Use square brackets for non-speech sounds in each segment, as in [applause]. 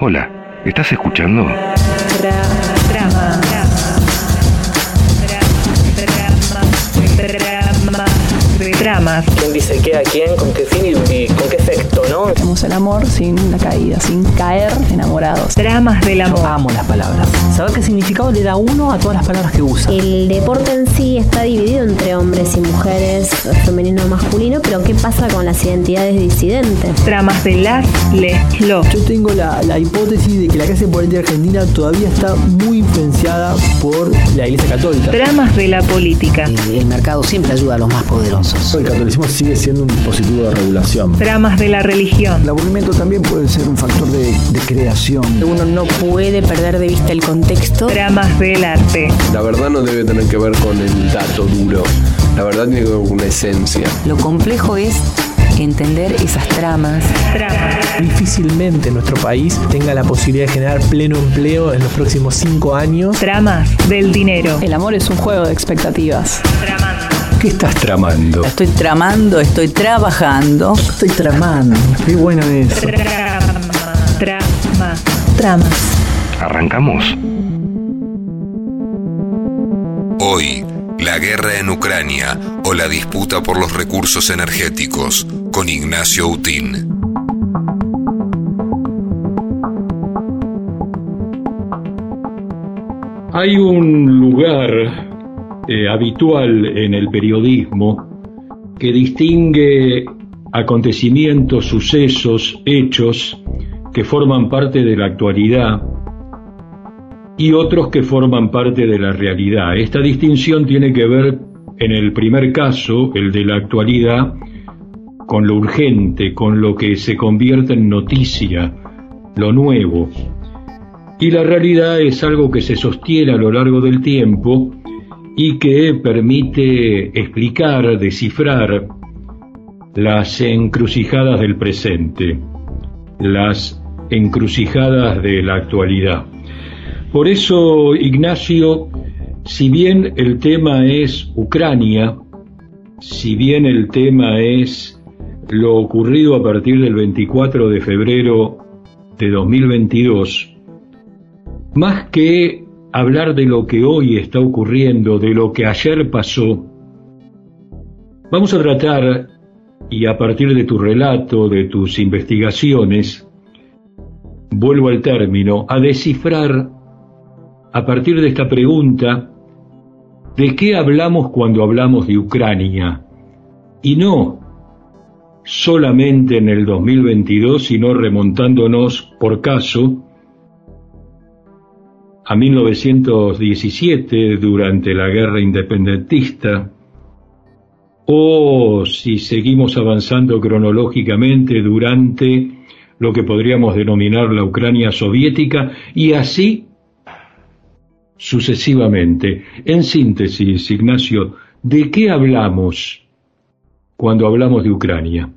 Hola, ¿estás escuchando? Tramas. ¿Quién dice qué a quién? ¿Con qué fin y, y con qué efecto, no? Tenemos el amor sin la caída, sin caer enamorados. Tramas del Yo amor. amo las palabras. Saber qué significado le da uno a todas las palabras que usa. El deporte en sí está dividido entre hombres y mujeres, femenino o masculino, pero ¿qué pasa con las identidades disidentes? Tramas de las, les, lo. Yo tengo la, la hipótesis de que la clase política argentina todavía está muy influenciada por la Iglesia Católica. Tramas de la política. El, el mercado siempre ayuda a los más poderosos. El catolicismo sigue siendo un dispositivo de regulación. Tramas de la religión. El aburrimiento también puede ser un factor de, de creación. Uno no puede perder de vista el contexto. Tramas del arte. La verdad no debe tener que ver con el dato duro. La verdad tiene que ver con una esencia. Lo complejo es entender esas tramas. Tramas. Difícilmente nuestro país tenga la posibilidad de generar pleno empleo en los próximos cinco años. Tramas del dinero. El amor es un juego de expectativas. Tramando. ¿Qué estás tramando? Estoy tramando, estoy trabajando. Estoy tramando. Qué bueno eso. Trama. Trama. Tramas. ¿Arrancamos? Hoy, la guerra en Ucrania o la disputa por los recursos energéticos con Ignacio Utín. Hay un lugar eh, habitual en el periodismo que distingue acontecimientos, sucesos, hechos que forman parte de la actualidad y otros que forman parte de la realidad. Esta distinción tiene que ver, en el primer caso, el de la actualidad, con lo urgente, con lo que se convierte en noticia, lo nuevo. Y la realidad es algo que se sostiene a lo largo del tiempo y que permite explicar, descifrar las encrucijadas del presente, las encrucijadas de la actualidad. Por eso, Ignacio, si bien el tema es Ucrania, si bien el tema es lo ocurrido a partir del 24 de febrero de 2022, más que hablar de lo que hoy está ocurriendo, de lo que ayer pasó, vamos a tratar, y a partir de tu relato, de tus investigaciones, vuelvo al término, a descifrar a partir de esta pregunta, ¿de qué hablamos cuando hablamos de Ucrania? Y no solamente en el 2022, sino remontándonos, por caso, a 1917 durante la guerra independentista, o si seguimos avanzando cronológicamente durante lo que podríamos denominar la Ucrania soviética, y así sucesivamente. En síntesis, Ignacio, ¿de qué hablamos cuando hablamos de Ucrania?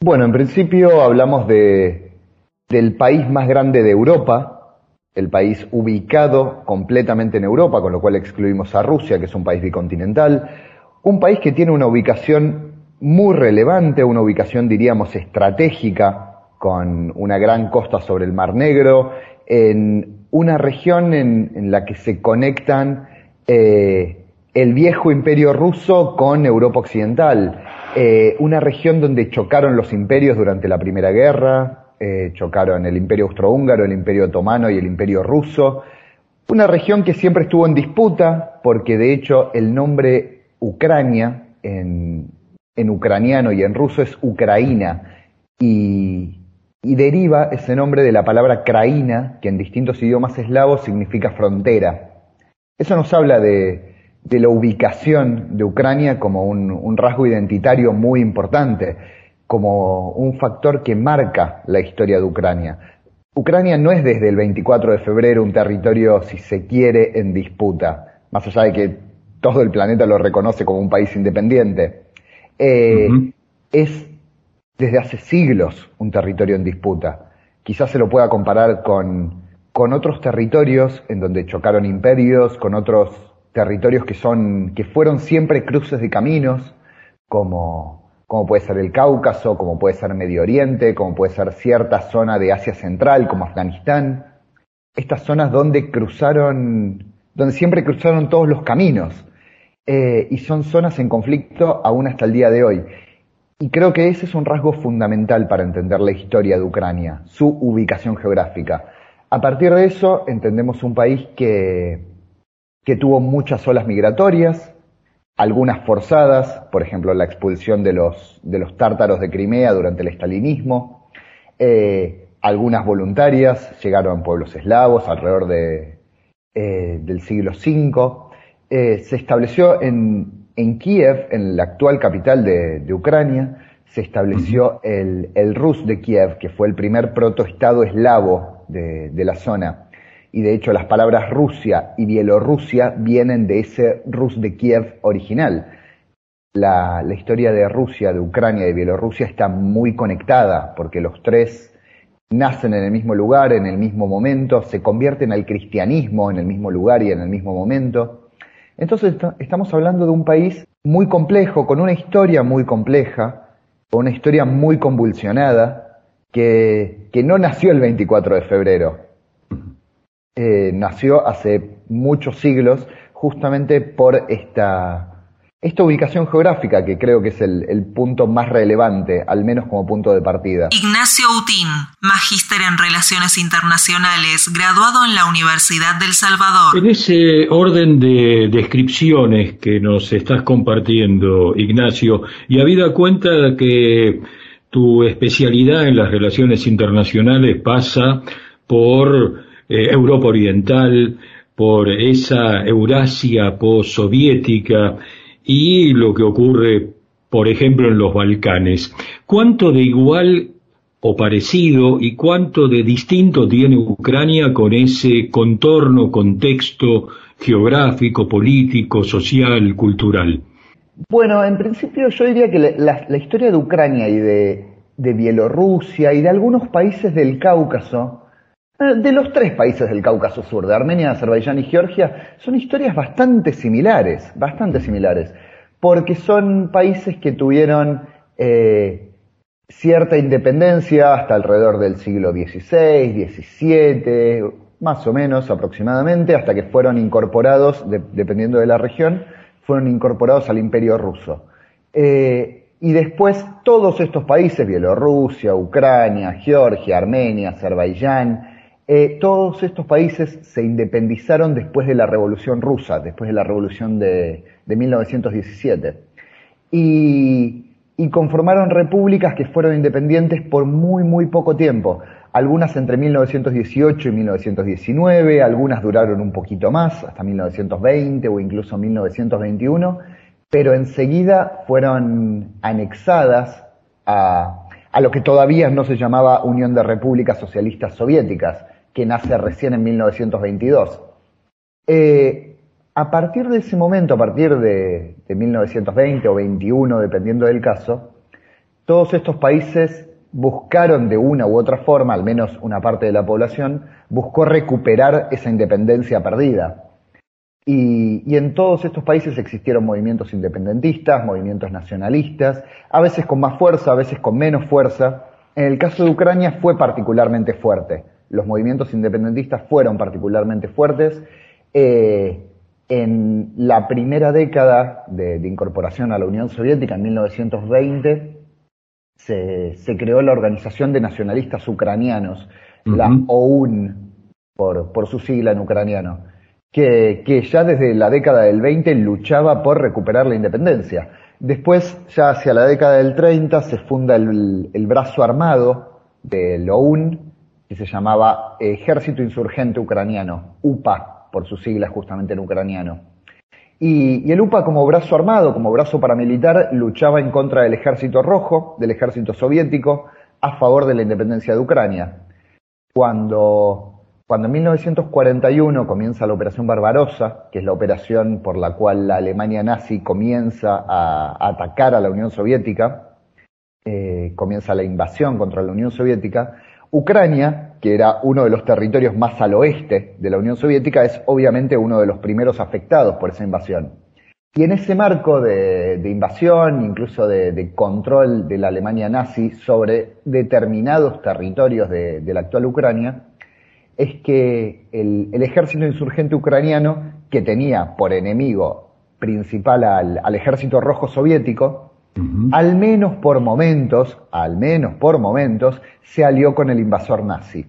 Bueno, en principio hablamos de, del país más grande de Europa, el país ubicado completamente en Europa, con lo cual excluimos a Rusia, que es un país bicontinental, un país que tiene una ubicación muy relevante, una ubicación diríamos estratégica, con una gran costa sobre el Mar Negro, en una región en, la que se conectan eh, el viejo imperio ruso con Europa Occidental, eh, una región donde chocaron los imperios durante la Primera Guerra, eh, chocaron el imperio austrohúngaro, el imperio otomano y el imperio ruso, una región que siempre estuvo en disputa porque de hecho el nombre Ucrania en, ucraniano y en ruso es Ucraína y, deriva ese nombre de la palabra kraina, que en distintos idiomas eslavos significa frontera. Eso nos habla de, la ubicación de Ucrania como un, rasgo identitario muy importante, como un factor que marca la historia de Ucrania. Ucrania no es desde el 24 de febrero un territorio, si se quiere, en disputa, más allá de que todo el planeta lo reconoce como un país independiente. Eh, es desde hace siglos un territorio en disputa. Quizás se lo pueda comparar con, con otros territorios en donde chocaron imperios, con otros territorios que son, que fueron siempre cruces de caminos, como, como puede ser el Cáucaso, como puede ser Medio Oriente, como puede ser cierta zona de Asia Central, como Afganistán. Estas zonas donde cruzaron, donde siempre cruzaron todos los caminos. Eh, y son zonas en conflicto aún hasta el día de hoy. Y creo que ese es un rasgo fundamental para entender la historia de Ucrania, su ubicación geográfica. A partir de eso entendemos un país que, que tuvo muchas olas migratorias, algunas forzadas, por ejemplo la expulsión de los, de los tártaros de Crimea durante el estalinismo, eh, algunas voluntarias, llegaron pueblos eslavos alrededor de, eh, del siglo V, eh, se estableció en, en, Kiev, en la actual capital de, de Ucrania, se estableció el, el, Rus de Kiev, que fue el primer protoestado eslavo de, de la zona y de hecho las palabras Rusia y Bielorrusia vienen de ese Rus de Kiev original. La, historia de Rusia, de Ucrania y de Bielorrusia está muy conectada porque los tres nacen en el mismo lugar, en el mismo momento, se convierten al cristianismo en el mismo lugar y en el mismo momento. Entonces estamos hablando de un país muy complejo, con una historia muy compleja, con una historia muy convulsionada, que no nació el 24 de febrero, eh, nació hace muchos siglos justamente por esta, esta ubicación geográfica que creo que es el, el, punto más relevante, al menos como punto de partida. Ignacio Utín, magíster en Relaciones Internacionales, graduado en la Universidad del Salvador. En ese orden de descripciones que nos estás compartiendo, Ignacio, y habida cuenta que tu especialidad en las relaciones internacionales pasa por eh, Europa Oriental, por esa Eurasia postsoviética y lo que ocurre, por ejemplo, en los Balcanes. ¿Cuánto de igual o parecido y cuánto de distinto tiene Ucrania con ese contorno, contexto geográfico, político, social, cultural? Bueno, en principio yo diría que la, historia de Ucrania y de, Bielorrusia y de algunos países del Cáucaso de los tres países del Cáucaso Sur, de Armenia, Azerbaiyán y Georgia, son historias bastante similares, bastante similares, porque son países que tuvieron eh, cierta independencia hasta alrededor del siglo XVI, XVII, más o menos aproximadamente, hasta que fueron incorporados, dependiendo de la región, fueron incorporados al imperio ruso. Eh, y después todos estos países, Bielorrusia, Ucrania, Georgia, Armenia, Azerbaiyán, eh, todos estos países se independizaron después de la Revolución Rusa, después de la Revolución de, de 1917. Y, conformaron repúblicas que fueron independientes por muy, muy poco tiempo. Algunas entre 1918 y 1919, algunas duraron un poquito más, hasta 1920 o incluso 1921, pero enseguida fueron anexadas a lo que todavía no se llamaba Unión de Repúblicas Socialistas Soviéticas, que nace recién en 1922. Eh, a partir de ese momento, a partir de, de 1920 o 21, dependiendo del caso, todos estos países buscaron de una u otra forma, al menos una parte de la población, buscó recuperar esa independencia perdida. Y, en todos estos países existieron movimientos independentistas, movimientos nacionalistas, a veces con más fuerza, a veces con menos fuerza. En el caso de Ucrania fue particularmente fuerte los movimientos independentistas fueron particularmente fuertes. Eh, en la primera década de, de, incorporación a la Unión Soviética, en 1920, se, se creó la Organización de Nacionalistas Ucranianos, uh -huh. la OUN, por, por, su sigla en ucraniano, que, que ya desde la década del 20 luchaba por recuperar la independencia. Después, ya hacia la década del 30, se funda el, el brazo armado de la OUN, que se llamaba Ejército Insurgente Ucraniano, UPA, por sus siglas justamente en ucraniano. Y, el UPA como brazo armado, como brazo paramilitar, luchaba en contra del ejército rojo, del ejército soviético, a favor de la independencia de Ucrania. cuando, cuando en 1941 comienza la Operación Barbarossa, que es la operación por la cual la Alemania nazi comienza a, atacar a la Unión Soviética, eh, comienza la invasión contra la Unión Soviética, Ucrania, que era uno de los territorios más al oeste de la Unión Soviética, es obviamente uno de los primeros afectados por esa invasión. Y en ese marco de, invasión, incluso de, control de la Alemania nazi sobre determinados territorios de, la actual Ucrania, es que el, ejército insurgente ucraniano, que tenía por enemigo principal al, ejército rojo soviético, al menos por momentos, al menos por momentos, se alió con el invasor nazi.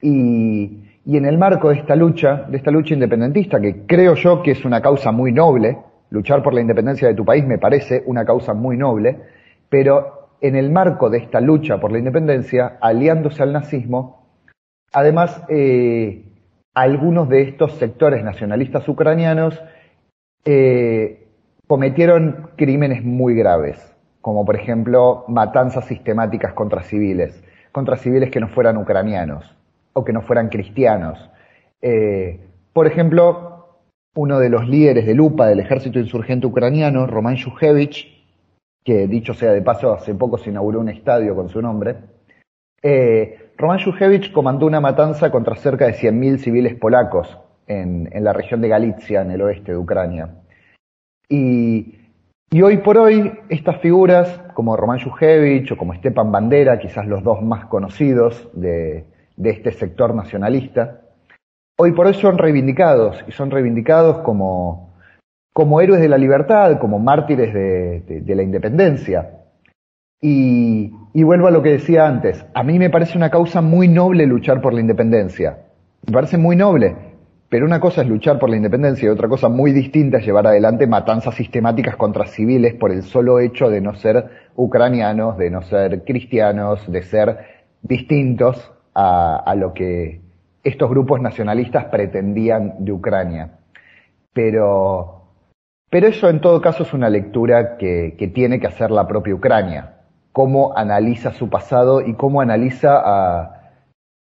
Y, en el marco de esta lucha, de esta lucha independentista, que creo yo que es una causa muy noble, Luchar por la independencia de tu país me parece una causa muy noble, pero en el marco de esta lucha por la independencia, aliándose al nazismo, además eh, algunos de estos sectores nacionalistas ucranianos eh, cometieron crímenes muy graves, como por ejemplo matanzas sistemáticas contra civiles, contra civiles que no fueran ucranianos o que no fueran cristianos. Eh, por ejemplo, uno de los líderes de lupa del ejército insurgente ucraniano, Roman Shukhevich, que dicho sea de paso, hace poco se inauguró un estadio con su nombre. Eh, Roman Shukhevich comandó una matanza contra cerca de 100.000 civiles polacos en, la región de Galicia, en el oeste de Ucrania. Y, hoy por hoy, estas figuras, como Roman Shukhevich o como Stepan Bandera, quizás los dos más conocidos de este sector nacionalista, hoy por hoy son reivindicados y son reivindicados como, como héroes de la libertad, como mártires de, la independencia. Y, y, vuelvo a lo que decía antes, a mí me parece una causa muy noble luchar por la independencia. Me parece muy noble, pero una cosa es luchar por la independencia y otra cosa muy distinta es llevar adelante matanzas sistemáticas contra civiles por el solo hecho de no ser ucranianos, de no ser cristianos, de ser distintos a, lo que estos grupos nacionalistas pretendían de Ucrania. Pero, pero eso en todo caso es una lectura que, tiene que hacer la propia Ucrania, cómo analiza su pasado y cómo analiza a,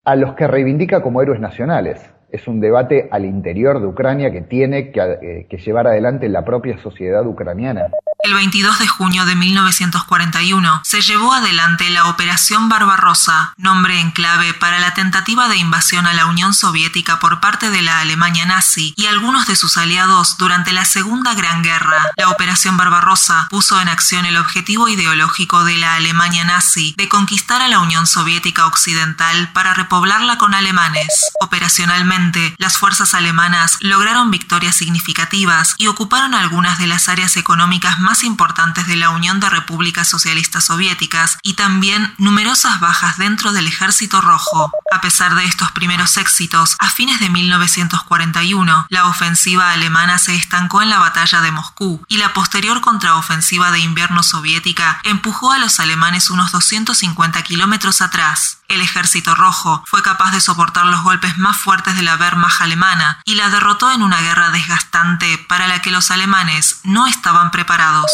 a los que reivindica como héroes nacionales. Es un debate al interior de Ucrania que tiene que, eh, que llevar adelante la propia sociedad ucraniana. El 22 de junio de 1941 se llevó adelante la Operación Barbarossa, nombre en clave para la tentativa de invasión a la Unión Soviética por parte de la Alemania nazi y algunos de sus aliados durante la Segunda Gran Guerra. La Operación Barbarossa puso en acción el objetivo ideológico de la Alemania nazi de conquistar a la Unión Soviética Occidental para repoblarla con alemanes. Operacionalmente, las fuerzas alemanas lograron victorias significativas y ocuparon algunas de las áreas económicas más importantes de la Unión de Repúblicas Socialistas Soviéticas y también numerosas bajas dentro del Ejército Rojo. A pesar de estos primeros éxitos, a fines de 1941, la ofensiva alemana se estancó en la batalla de Moscú y la posterior contraofensiva de invierno soviética empujó a los alemanes unos 250 kilómetros atrás. El ejército rojo fue capaz de soportar los golpes más fuertes de la Wehrmacht alemana y la derrotó en una guerra desgastante para la que los alemanes no estaban preparados.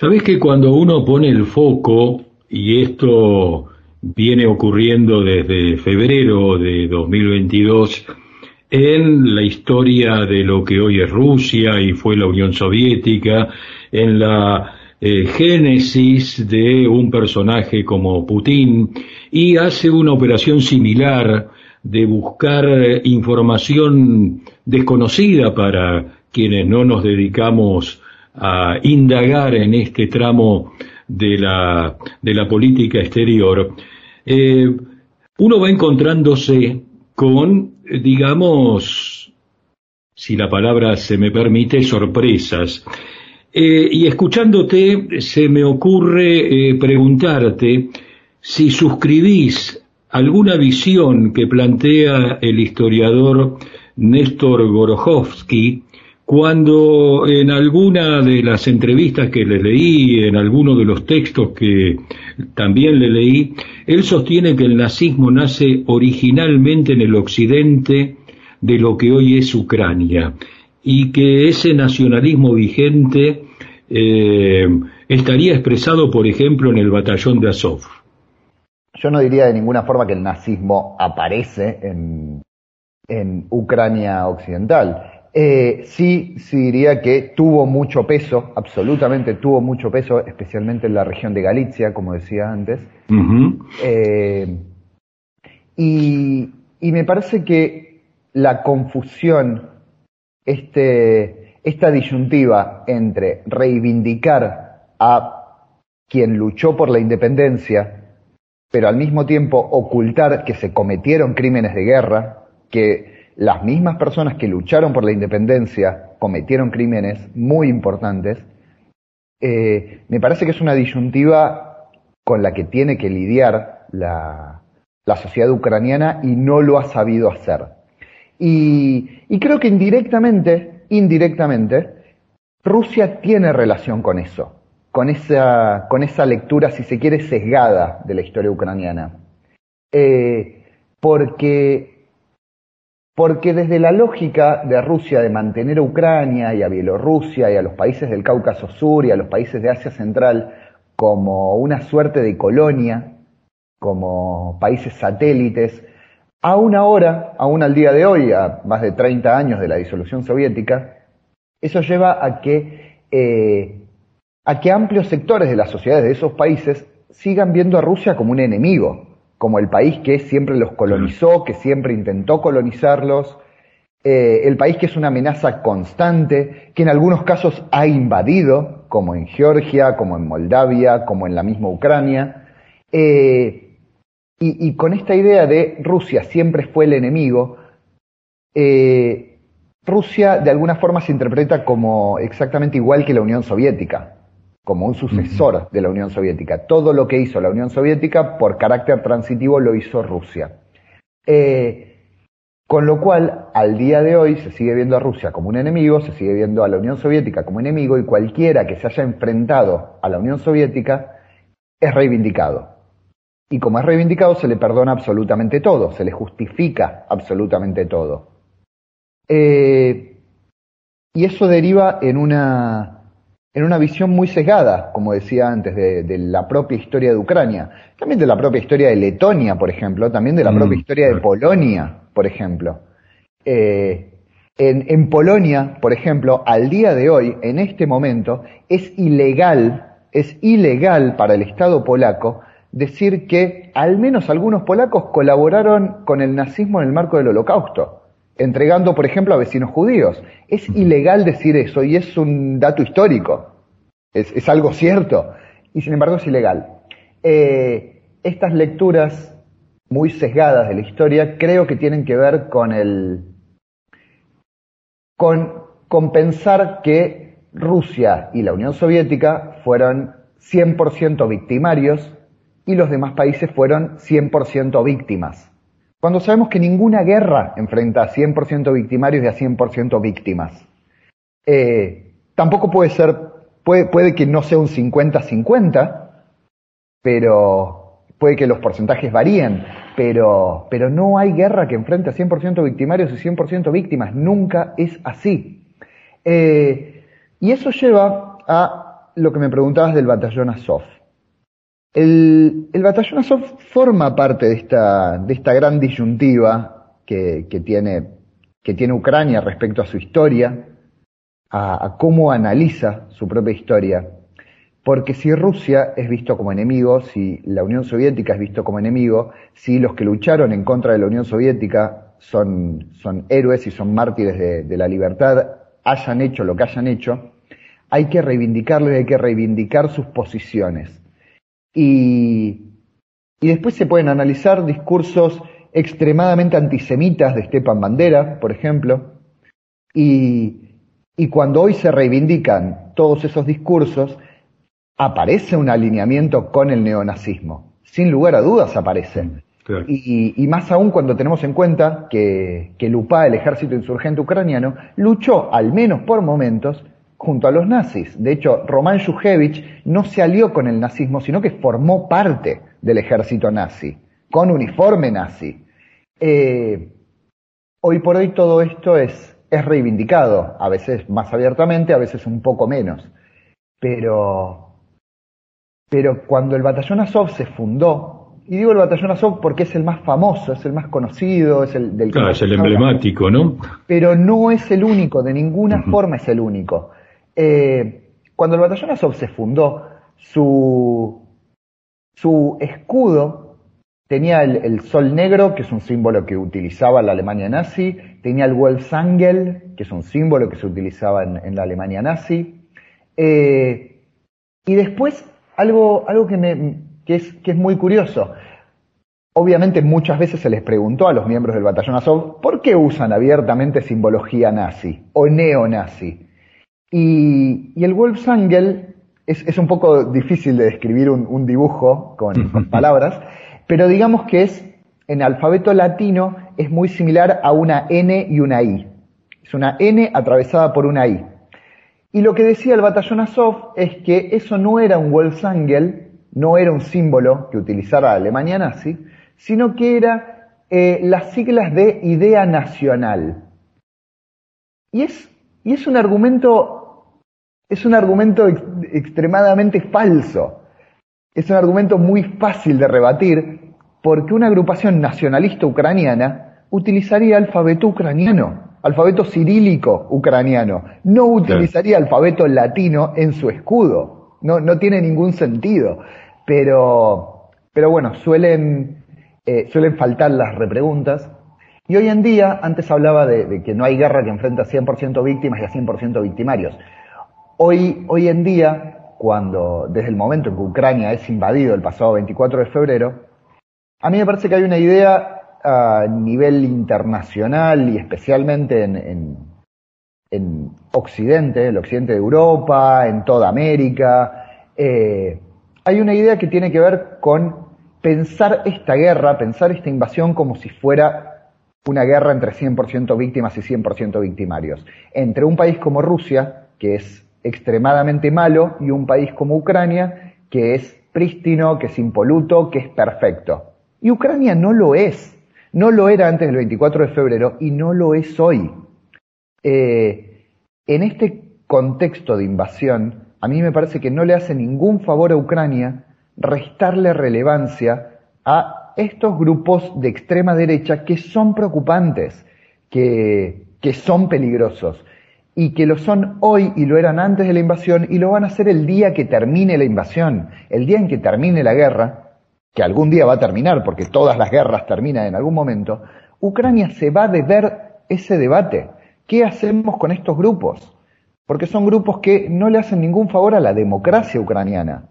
Sabes que cuando uno pone el foco, y esto viene ocurriendo desde febrero de 2022, en la historia de lo que hoy es Rusia y fue la Unión Soviética, en la eh, génesis de un personaje como Putin y hace una operación similar de buscar eh, información desconocida para quienes no nos dedicamos a indagar en este tramo de la, de la política exterior, eh, uno va encontrándose con, digamos, si la palabra se me permite, sorpresas. Eh, y escuchándote, se me ocurre eh, preguntarte si suscribís alguna visión que plantea el historiador Néstor Gorojovsky cuando en alguna de las entrevistas que le leí, en alguno de los textos que también le leí, él sostiene que el nazismo nace originalmente en el occidente de lo que hoy es Ucrania y que ese nacionalismo vigente eh, estaría expresado, por ejemplo, en el batallón de Azov. yo no diría de ninguna forma que el nazismo aparece en, en Ucrania occidental. Eh, sí, sí diría que tuvo mucho peso, absolutamente tuvo mucho peso, especialmente en la región de Galicia, como decía antes. eh, y, y, me parece que la confusión, este, esta disyuntiva entre reivindicar a quien luchó por la independencia, pero al mismo tiempo ocultar que se cometieron crímenes de guerra, que las mismas personas que lucharon por la independencia cometieron crímenes muy importantes, eh, me parece que es una disyuntiva con la que tiene que lidiar la, la sociedad ucraniana y no lo ha sabido hacer. Y, creo que indirectamente, indirectamente, Rusia tiene relación con eso, con esa, con esa lectura, si se quiere, sesgada de la historia ucraniana. Eh, porque porque desde la lógica de Rusia de mantener a Ucrania y a Bielorrusia y a los países del Cáucaso Sur y a los países de Asia Central como una suerte de colonia, como países satélites, aún ahora, aún al día de hoy, a más de 30 años de la disolución soviética, eso lleva a que, eh, a que amplios sectores de las sociedades de esos países sigan viendo a Rusia como un enemigo, como el país que siempre los colonizó, que siempre intentó colonizarlos, eh, el país que es una amenaza constante, que en algunos casos ha invadido, como en Georgia, como en Moldavia, como en la misma Ucrania. Eh, y, y, con esta idea de Rusia siempre fue el enemigo, eh, Rusia de alguna forma se interpreta como exactamente igual que la Unión Soviética como un sucesor de la Unión Soviética. Todo lo que hizo la Unión Soviética, por carácter transitivo, lo hizo Rusia. Eh, con lo cual, al día de hoy se sigue viendo a Rusia como un enemigo, se sigue viendo a la Unión Soviética como enemigo y cualquiera que se haya enfrentado a la Unión Soviética es reivindicado. Y como es reivindicado, se le perdona absolutamente todo, se le justifica absolutamente todo. Eh, y eso deriva en una en una visión muy sesgada, como decía antes, de, de, la propia historia de Ucrania, también de la propia historia de Letonia, por ejemplo, también de la mm, propia historia de Polonia, por ejemplo. Eh, en, en, Polonia, por ejemplo, al día de hoy, en este momento, es ilegal, es ilegal para el Estado polaco decir que al menos algunos polacos colaboraron con el nazismo en el marco del holocausto entregando, por ejemplo, a vecinos judíos. Es ilegal decir eso y es un dato histórico. Es, es algo cierto. Y sin embargo es ilegal. Eh, estas lecturas muy sesgadas de la historia creo que tienen que ver con el. con, con pensar que Rusia y la Unión Soviética fueron 100% victimarios y los demás países fueron 100% víctimas. Cuando sabemos que ninguna guerra enfrenta a 100% victimarios y a 100% víctimas. Eh, tampoco puede ser, puede, que no sea un 50-50, pero puede que los porcentajes varíen, pero, pero no hay guerra que enfrente a 100% victimarios y 100% víctimas, nunca es así. Eh, y eso lleva a lo que me preguntabas del batallón Azov. El, batallón Azov forma parte de esta, de esta gran disyuntiva que, que, tiene, que tiene Ucrania respecto a su historia, a, cómo analiza su propia historia. Porque si Rusia es visto como enemigo, si la Unión Soviética es visto como enemigo, si los que lucharon en contra de la Unión Soviética son, son héroes y son mártires de, de la libertad, hayan hecho lo que hayan hecho, hay que reivindicarlo y hay que reivindicar sus posiciones. Y, y después se pueden analizar discursos extremadamente antisemitas de Stepan Bandera, por ejemplo, y, y cuando hoy se reivindican todos esos discursos, aparece un alineamiento con el neonazismo. Sin lugar a dudas aparece. Claro. Y, y, más aún cuando tenemos en cuenta que, que el UPA, el ejército insurgente ucraniano, luchó, al menos por momentos, junto a los nazis. De hecho, Roman Shujevich no se alió con el nazismo, sino que formó parte del ejército nazi, con uniforme nazi. Eh, hoy por hoy todo esto es, es reivindicado, a veces más abiertamente, a veces un poco menos. Pero, pero cuando el batallón Azov se fundó, y digo el batallón Azov porque es el más famoso, es el más conocido, es el del Claro, es el emblemático, ¿no? Pero no es el único, de ninguna forma es el único. Eh, cuando el batallón Azov se fundó, su, escudo tenía el, sol negro, que es un símbolo que utilizaba la Alemania nazi, tenía el Wolfsangel, que es un símbolo que se utilizaba en, la Alemania nazi, eh, y después algo, que, es, que es muy curioso. Obviamente muchas veces se les preguntó a los miembros del batallón Azov por qué usan abiertamente simbología nazi o neonazi. Y, y el Wolfsangel es, es, un poco difícil de describir un, un dibujo con, [laughs] con palabras, pero digamos que es, en alfabeto latino, es muy similar a una N y una I. Es una N atravesada por una I. Y lo que decía el batallón Azov es que eso no era un Wolfsangel, no era un símbolo que utilizara Alemania nazi, sino que era eh, las siglas de idea nacional. Y es, y es un argumento, es un argumento ex, extremadamente falso. Es un argumento muy fácil de rebatir porque una agrupación nacionalista ucraniana utilizaría alfabeto ucraniano, alfabeto cirílico ucraniano, no utilizaría alfabeto latino en su escudo. No, no tiene ningún sentido. Pero, pero bueno, suelen, eh, suelen faltar las repreguntas. Y hoy en día, antes hablaba de, de que no hay guerra que enfrenta a 100% víctimas y a 100% victimarios. Hoy, hoy en día, cuando desde el momento en que Ucrania es invadido el pasado 24 de febrero, a mí me parece que hay una idea a nivel internacional y especialmente en, en, en Occidente, el occidente de Europa, en toda América, eh, hay una idea que tiene que ver con pensar esta guerra, pensar esta invasión como si fuera una guerra entre 100% víctimas y 100% victimarios, entre un país como Rusia, que es extremadamente malo, y un país como Ucrania, que es prístino, que es impoluto, que es perfecto. Y Ucrania no lo es. No lo era antes del 24 de febrero y no lo es hoy. Eh, en este contexto de invasión, a mí me parece que no le hace ningún favor a Ucrania restarle relevancia a estos grupos de extrema derecha que son preocupantes, que, que son peligrosos y que lo son hoy y lo eran antes de la invasión y lo van a hacer el día que termine la invasión, el día en que termine la guerra, que algún día va a terminar, porque todas las guerras terminan en algún momento, Ucrania se va a deber ese debate. ¿Qué hacemos con estos grupos? Porque son grupos que no le hacen ningún favor a la democracia ucraniana.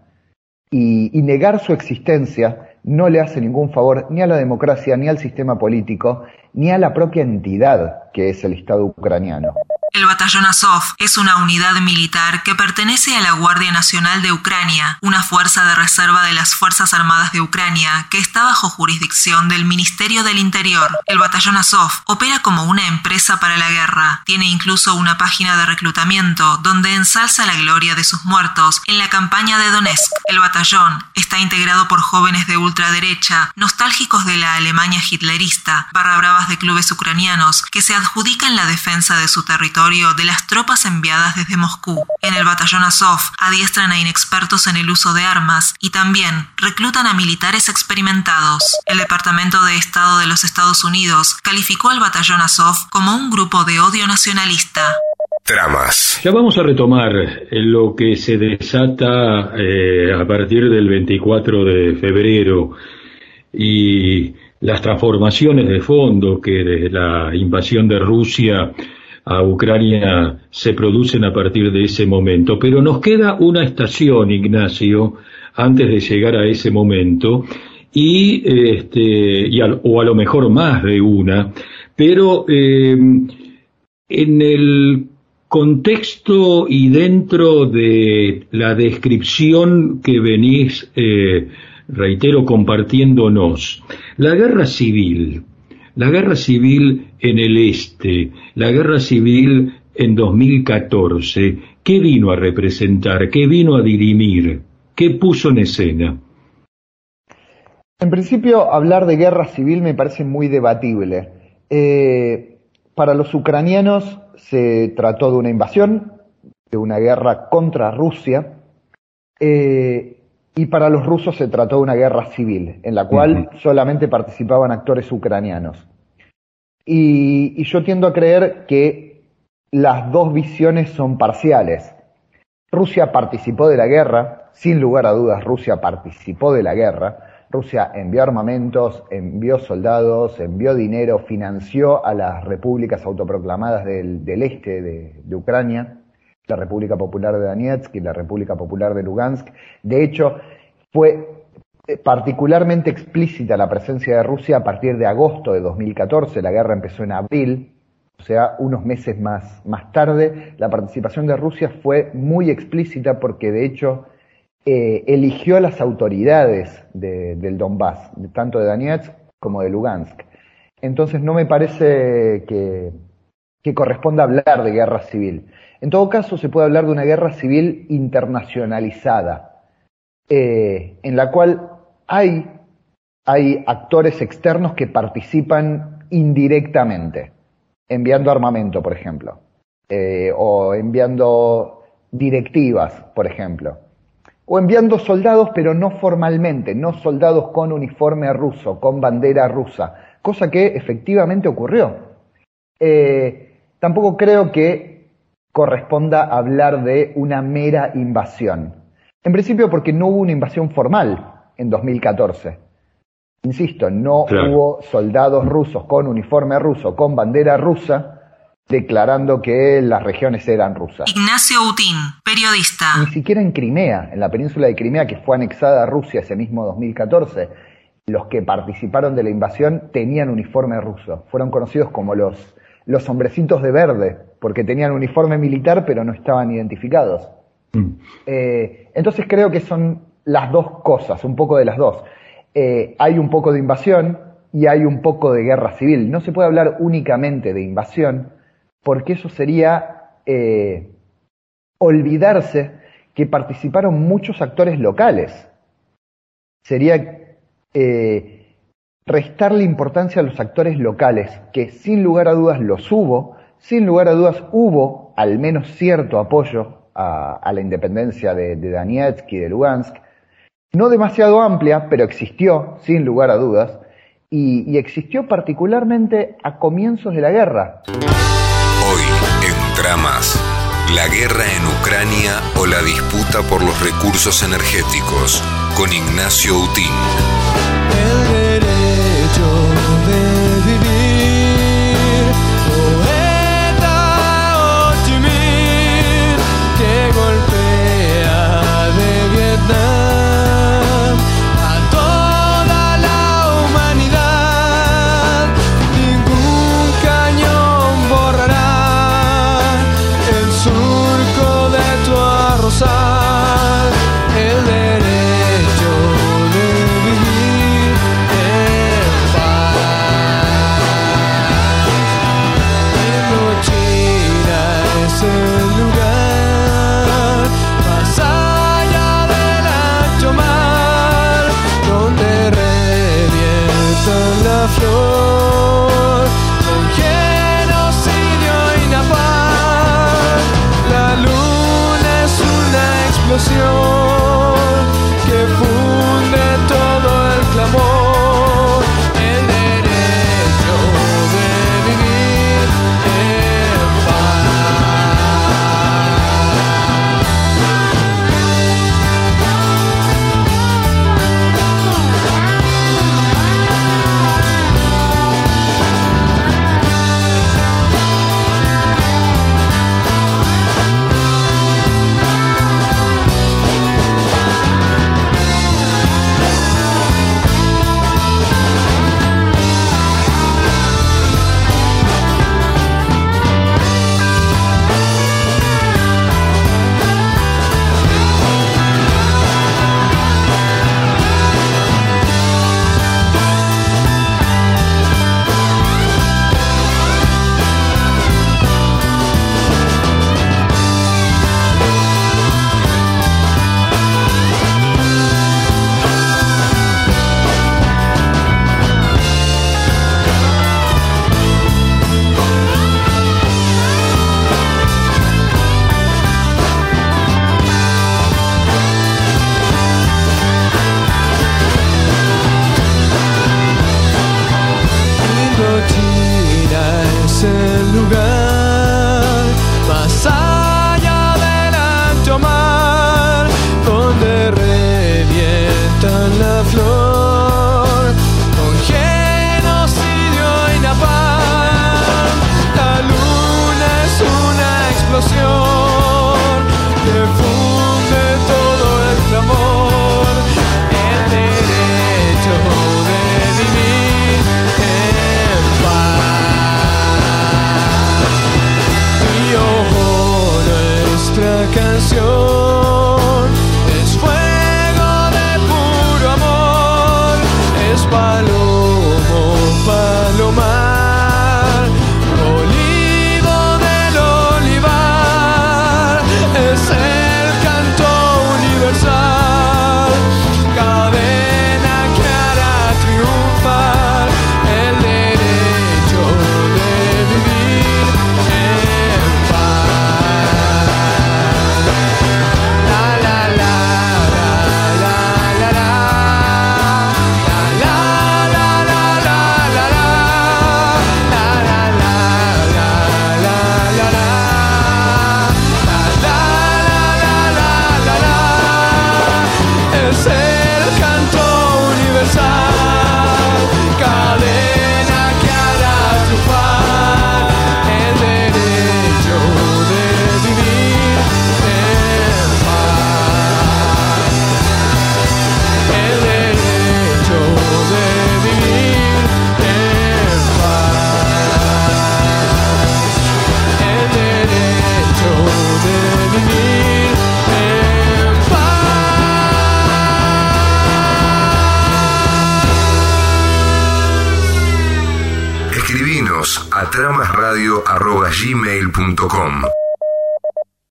Y, y negar su existencia no le hace ningún favor ni a la democracia, ni al sistema político, ni a la propia entidad que es el Estado ucraniano. El batallón Azov es una unidad militar que pertenece a la Guardia Nacional de Ucrania, una fuerza de reserva de las Fuerzas Armadas de Ucrania que está bajo jurisdicción del Ministerio del Interior. El batallón Azov opera como una empresa para la guerra. Tiene incluso una página de reclutamiento donde ensalza la gloria de sus muertos en la campaña de Donetsk. El batallón está integrado por jóvenes de ultraderecha, nostálgicos de la Alemania hitlerista, barra bravas de clubes ucranianos que se adjudican la defensa de su territorio de las tropas enviadas desde Moscú. En el batallón Azov adiestran a inexpertos en el uso de armas y también reclutan a militares experimentados. El Departamento de Estado de los Estados Unidos calificó al batallón Azov como un grupo de odio nacionalista. Tramas. Ya vamos a retomar lo que se desata eh, a partir del 24 de febrero y las transformaciones de fondo que desde la invasión de Rusia a Ucrania se producen a partir de ese momento. Pero nos queda una estación, Ignacio, antes de llegar a ese momento, y, este, y a, o a lo mejor más de una, pero eh, en el contexto y dentro de la descripción que venís, eh, reitero, compartiéndonos, la guerra civil, la guerra civil en el este, la guerra civil en 2014, ¿qué vino a representar? ¿Qué vino a dirimir? ¿Qué puso en escena? En principio, hablar de guerra civil me parece muy debatible. Eh, para los ucranianos se trató de una invasión, de una guerra contra Rusia, eh, y para los rusos se trató de una guerra civil, en la cual solamente participaban actores ucranianos. Y, yo tiendo a creer que las dos visiones son parciales. Rusia participó de la guerra, sin lugar a dudas Rusia participó de la guerra, Rusia envió armamentos, envió soldados, envió dinero, financió a las repúblicas autoproclamadas del, del este de, de, Ucrania, la República Popular de Donetsk y la República Popular de Lugansk. De hecho, fue particularmente explícita la presencia de Rusia a partir de agosto de 2014, la guerra empezó en abril, o sea, unos meses más, más tarde, la participación de Rusia fue muy explícita porque de hecho eh, eligió a las autoridades de, del Donbass, tanto de Donetsk como de Lugansk. Entonces no me parece que, que corresponda hablar de guerra civil. En todo caso, se puede hablar de una guerra civil internacionalizada, eh, en la cual hay, actores externos que participan indirectamente, enviando armamento, por ejemplo, eh, o enviando directivas, por ejemplo o enviando soldados, pero no formalmente, no soldados con uniforme ruso, con bandera rusa, cosa que efectivamente ocurrió. Eh, tampoco creo que corresponda hablar de una mera invasión. En principio porque no hubo una invasión formal en 2014. Insisto, no claro. hubo soldados rusos con uniforme ruso, con bandera rusa, declarando que las regiones eran rusas. Ignacio Utín, periodista. Ni siquiera en Crimea, en la península de Crimea, que fue anexada a Rusia ese mismo 2014, los que participaron de la invasión tenían uniforme ruso. Fueron conocidos como los, los hombrecitos de verde, porque tenían uniforme militar pero no estaban identificados. Mm. Eh, entonces creo que son las dos cosas, un poco de las dos. Eh, hay un poco de invasión y hay un poco de guerra civil. No se puede hablar únicamente de invasión, porque eso sería eh, olvidarse que participaron muchos actores locales. Sería eh, restarle importancia a los actores locales, que sin lugar a dudas los hubo, sin lugar a dudas hubo al menos cierto apoyo a, la independencia de, de Donetsk y de Lugansk, no demasiado amplia, pero existió, sin lugar a dudas, y, existió particularmente a comienzos de la guerra. Hoy, en Tramas, la guerra en Ucrania o la disputa por los recursos energéticos, con Ignacio Utín.